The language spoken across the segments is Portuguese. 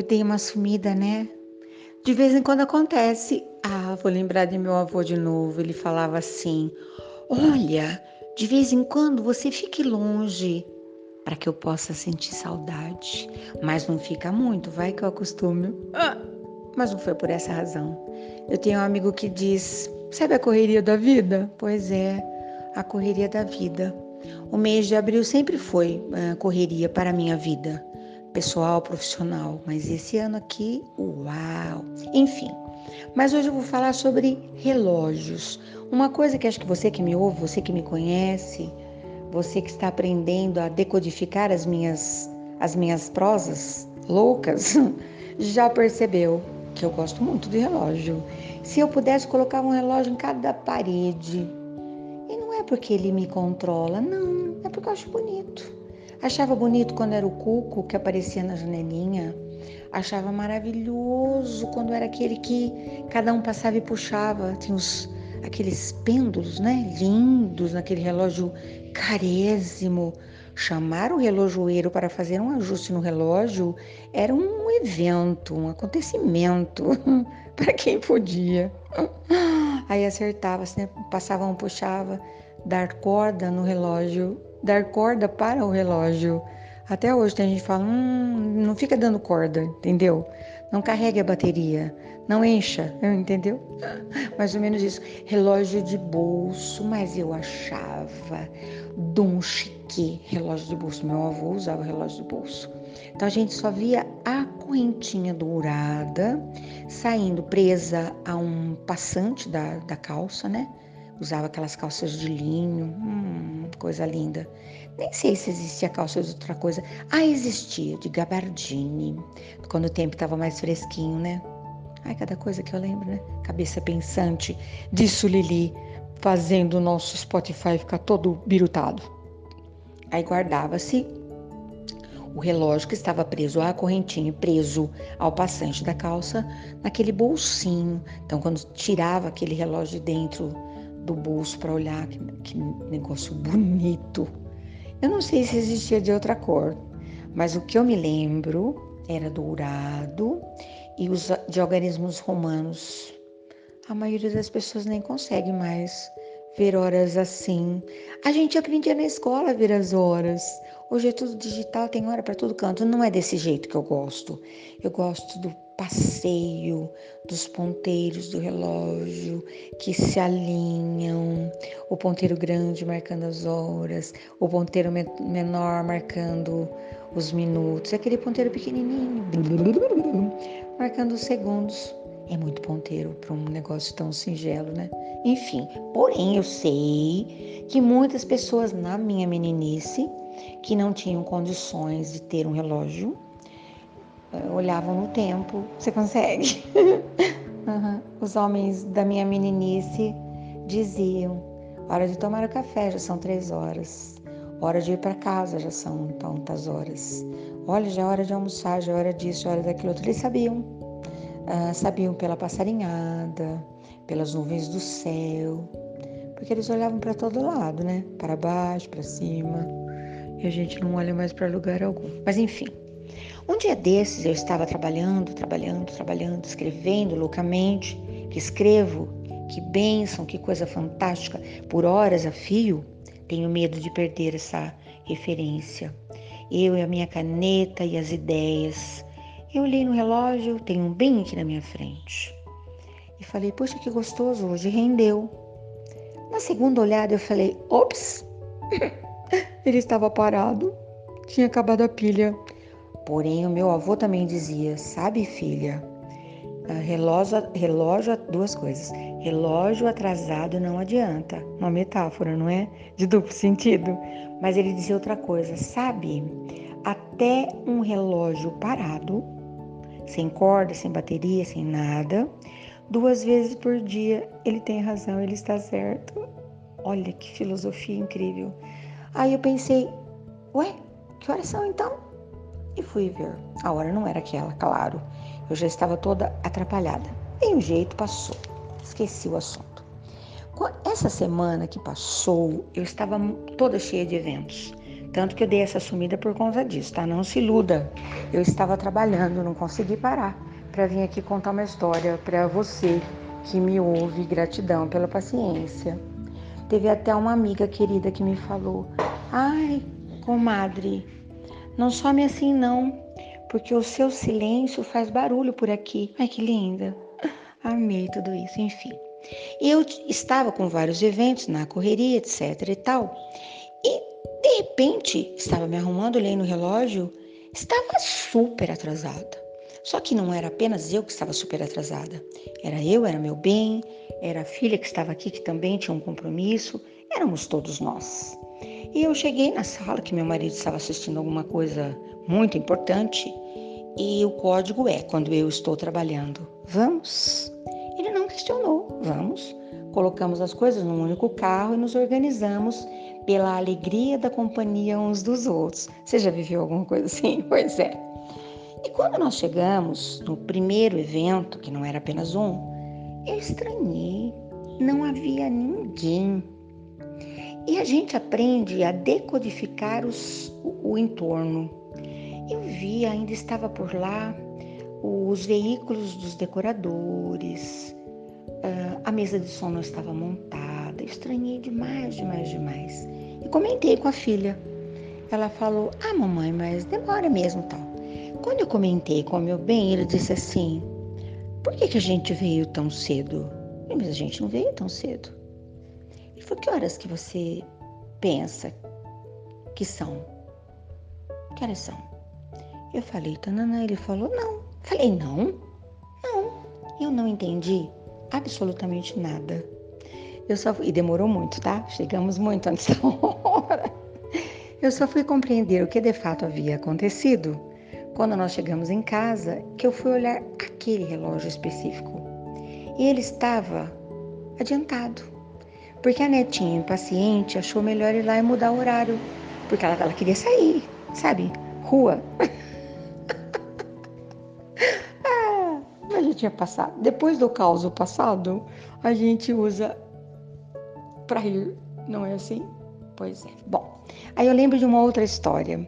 Eu dei uma sumida, né? De vez em quando acontece. Ah, vou lembrar de meu avô de novo. Ele falava assim: Olha, de vez em quando você fique longe para que eu possa sentir saudade. Mas não fica muito, vai que eu acostume. Ah, mas não foi por essa razão. Eu tenho um amigo que diz: Sabe a correria da vida? Pois é, a correria da vida. O mês de abril sempre foi uh, correria para a minha vida pessoal, profissional, mas esse ano aqui, uau! Enfim, mas hoje eu vou falar sobre relógios. Uma coisa que acho que você que me ouve, você que me conhece, você que está aprendendo a decodificar as minhas as minhas prosas loucas, já percebeu que eu gosto muito de relógio. Se eu pudesse colocar um relógio em cada parede, e não é porque ele me controla, não, é porque eu acho bonito. Achava bonito quando era o cuco que aparecia na janelinha. Achava maravilhoso quando era aquele que cada um passava e puxava. Tinha os, aqueles pêndulos, né? Lindos naquele relógio carésimo. Chamar o relojoeiro para fazer um ajuste no relógio era um evento, um acontecimento para quem podia. Aí acertava, né? passava um, puxava, dar corda no relógio dar corda para o relógio. Até hoje tem gente que fala, hum, não fica dando corda, entendeu? Não carregue a bateria, não encha, entendeu? Mais ou menos isso. Relógio de bolso, mas eu achava Dom Chique, relógio de bolso. Meu avô usava relógio de bolso. Então a gente só via a correntinha dourada saindo presa a um passante da, da calça, né? Usava aquelas calças de linho, hum, coisa linda. Nem sei se existia calça de outra coisa. Ah, existia, de gabardine, quando o tempo estava mais fresquinho, né? Ai, cada coisa que eu lembro, né? Cabeça pensante, disso Lili, fazendo o nosso Spotify ficar todo birutado. Aí guardava-se o relógio que estava preso à correntinha, preso ao passante da calça, naquele bolsinho. Então, quando tirava aquele relógio de dentro do bolso para olhar, que, que negócio bonito. Eu não sei se existia de outra cor, mas o que eu me lembro era dourado e os de organismos romanos. A maioria das pessoas nem consegue mais ver horas assim. A gente aprendia na escola a ver as horas. Hoje é tudo digital, tem hora para todo canto. Não é desse jeito que eu gosto. Eu gosto do passeio dos ponteiros do relógio que se alinham, o ponteiro grande marcando as horas, o ponteiro menor marcando os minutos, aquele ponteiro pequenininho marcando os segundos. É muito ponteiro para um negócio tão singelo, né? Enfim, porém eu sei que muitas pessoas na minha meninice que não tinham condições de ter um relógio olhavam no tempo. Você consegue? uhum. Os homens da minha meninice diziam: hora de tomar o café, já são três horas. Hora de ir para casa, já são tantas horas. Olha, já é hora de almoçar, já é hora disso, já é hora daquilo outro. Eles sabiam. Uh, sabiam pela passarinhada, pelas nuvens do céu, porque eles olhavam para todo lado, né? Para baixo, para cima. E a gente não olha mais para lugar algum. Mas enfim, um dia desses eu estava trabalhando, trabalhando, trabalhando, escrevendo loucamente, que escrevo, que bênção, que coisa fantástica, por horas a fio. Tenho medo de perder essa referência. Eu e a minha caneta e as ideias. Eu olhei no relógio, tem um bem aqui na minha frente. E falei, poxa, que gostoso, hoje rendeu. Na segunda olhada eu falei, ops, ele estava parado, tinha acabado a pilha. Porém, o meu avô também dizia: Sabe, filha, relógio, relógio, duas coisas. Relógio atrasado não adianta. Uma metáfora, não é? De duplo sentido. Mas ele dizia outra coisa: Sabe, até um relógio parado, sem corda, sem bateria, sem nada, duas vezes por dia, ele tem razão, ele está certo. Olha que filosofia incrível. Aí eu pensei: Ué, que horas são então? E fui ver. A hora não era aquela, claro. Eu já estava toda atrapalhada. Em um jeito passou. Esqueci o assunto. Essa semana que passou, eu estava toda cheia de eventos. Tanto que eu dei essa sumida por conta disso, tá? Não se iluda. Eu estava trabalhando, não consegui parar para vir aqui contar uma história para você que me ouve. Gratidão pela paciência. Teve até uma amiga querida que me falou: Ai, comadre, não some assim não, porque o seu silêncio faz barulho por aqui. Ai, que linda. Amei tudo isso, enfim. Eu estava com vários eventos na correria, etc e tal. E de repente, estava me arrumando, olhei no relógio, estava super atrasada. Só que não era apenas eu que estava super atrasada. Era eu, era meu bem, era a filha que estava aqui que também tinha um compromisso, éramos todos nós. E eu cheguei na sala que meu marido estava assistindo alguma coisa muito importante e o código é quando eu estou trabalhando. Vamos? Ele não questionou. Vamos. Colocamos as coisas num único carro e nos organizamos pela alegria da companhia uns dos outros. Você já viveu alguma coisa assim? Pois é. E quando nós chegamos no primeiro evento, que não era apenas um, eu estranhei. Não havia ninguém. E a gente aprende a decodificar os, o, o entorno. Eu vi, ainda estava por lá, os veículos dos decoradores, uh, a mesa de som não estava montada. Estranhei demais, demais, demais. E comentei com a filha. Ela falou: Ah, mamãe, mas demora mesmo tal. Quando eu comentei com o meu bem, ele disse assim: Por que, que a gente veio tão cedo? Mas a gente não veio tão cedo. Ele falou: Que horas que você pensa que são? Que horas são? Eu falei: Tanana. Ele falou: Não. Falei: Não? Não. Eu não entendi absolutamente nada. Eu só fui, e demorou muito, tá? Chegamos muito antes da hora. Eu só fui compreender o que de fato havia acontecido quando nós chegamos em casa, que eu fui olhar aquele relógio específico. E ele estava adiantado. Porque a netinha impaciente achou melhor ir lá e mudar o horário, porque ela, ela queria sair, sabe? Rua. a gente tinha passado. Depois do caos passado, a gente usa para rir, não é assim? Pois é. Bom, aí eu lembro de uma outra história.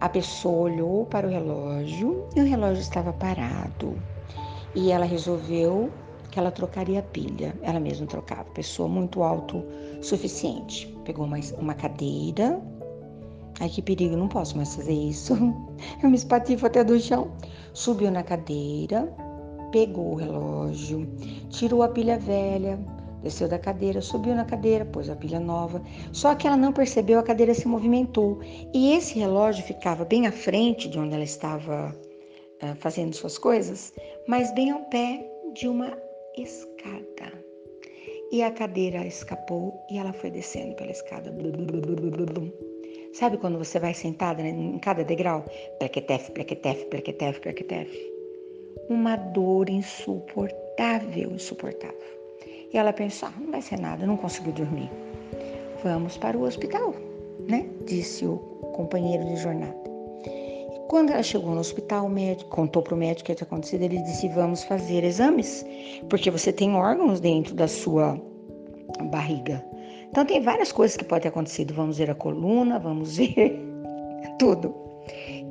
A pessoa olhou para o relógio e o relógio estava parado. E ela resolveu que ela trocaria a pilha. Ela mesma trocava. Pessoa muito autossuficiente. Pegou uma, uma cadeira. Ai, que perigo, não posso mais fazer isso. Eu me espatifo até do chão. Subiu na cadeira, pegou o relógio, tirou a pilha velha, desceu da cadeira, subiu na cadeira, pôs a pilha nova. Só que ela não percebeu, a cadeira se movimentou. E esse relógio ficava bem à frente de onde ela estava uh, fazendo suas coisas, mas bem ao pé de uma escada. E a cadeira escapou e ela foi descendo pela escada. Sabe quando você vai sentada né, em cada degrau? Plequetef, plequetef, plequetef, plequetef uma dor insuportável, insuportável. E ela pensou: ah, não vai ser nada, não conseguiu dormir. Vamos para o hospital, né? Disse o companheiro de jornada. Quando ela chegou no hospital, o médico contou para o médico o que tinha acontecido. Ele disse: Vamos fazer exames, porque você tem órgãos dentro da sua barriga. Então, tem várias coisas que podem ter acontecido. Vamos ver a coluna, vamos ver tudo.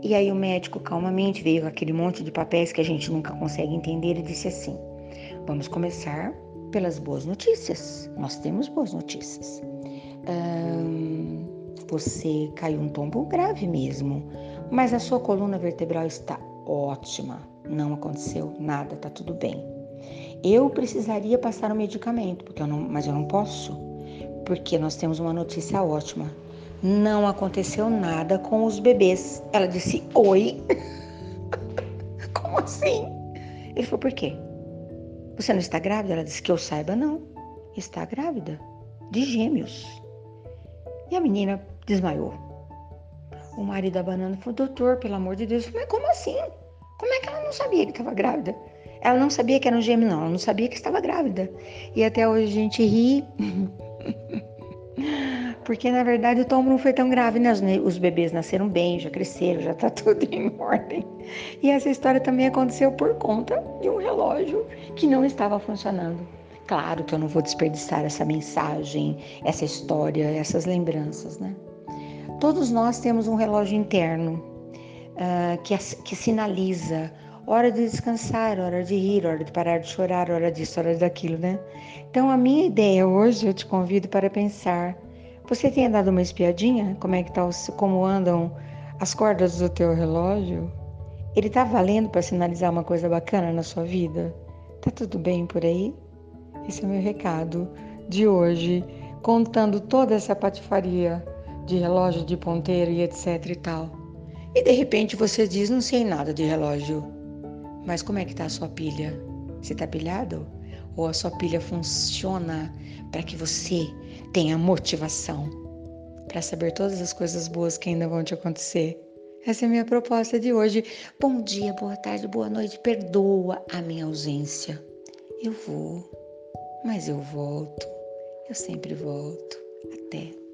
E aí o médico calmamente veio com aquele monte de papéis que a gente nunca consegue entender e disse assim: Vamos começar pelas boas notícias. Nós temos boas notícias. você caiu um tombo grave mesmo, mas a sua coluna vertebral está ótima. Não aconteceu nada, está tudo bem. Eu precisaria passar um medicamento, porque eu não, mas eu não posso, porque nós temos uma notícia ótima não aconteceu nada com os bebês. Ela disse: Oi? Como assim? Ele falou: Por quê? Você não está grávida? Ela disse: Que eu saiba, não. Está grávida de gêmeos. E a menina desmaiou. O marido da banana falou: Doutor, pelo amor de Deus, mas como assim? Como é que ela não sabia que estava grávida? Ela não sabia que era um gêmeo, não. Ela não sabia que estava grávida. E até hoje a gente ri. porque na verdade o tombo não foi tão grave, né? Os bebês nasceram bem, já cresceram, já tá tudo em ordem. E essa história também aconteceu por conta de um relógio que não estava funcionando. Claro que eu não vou desperdiçar essa mensagem, essa história, essas lembranças, né? Todos nós temos um relógio interno uh, que, que sinaliza hora de descansar, hora de rir, hora de parar de chorar, hora disso, hora daquilo, né? Então a minha ideia hoje, eu te convido para pensar. Você tem dado uma espiadinha? Como é que tá, como andam as cordas do teu relógio? Ele tá valendo para sinalizar uma coisa bacana na sua vida? Tá tudo bem por aí? Esse é o meu recado de hoje, contando toda essa patifaria de relógio, de ponteiro e etc e tal. E de repente você diz: Não sei nada de relógio. Mas como é que tá a sua pilha? Você está pilhado? Ou a sua pilha funciona para que você tenha motivação para saber todas as coisas boas que ainda vão te acontecer? Essa é a minha proposta de hoje. Bom dia, boa tarde, boa noite. Perdoa a minha ausência. Eu vou, mas eu volto. Eu sempre volto. Até.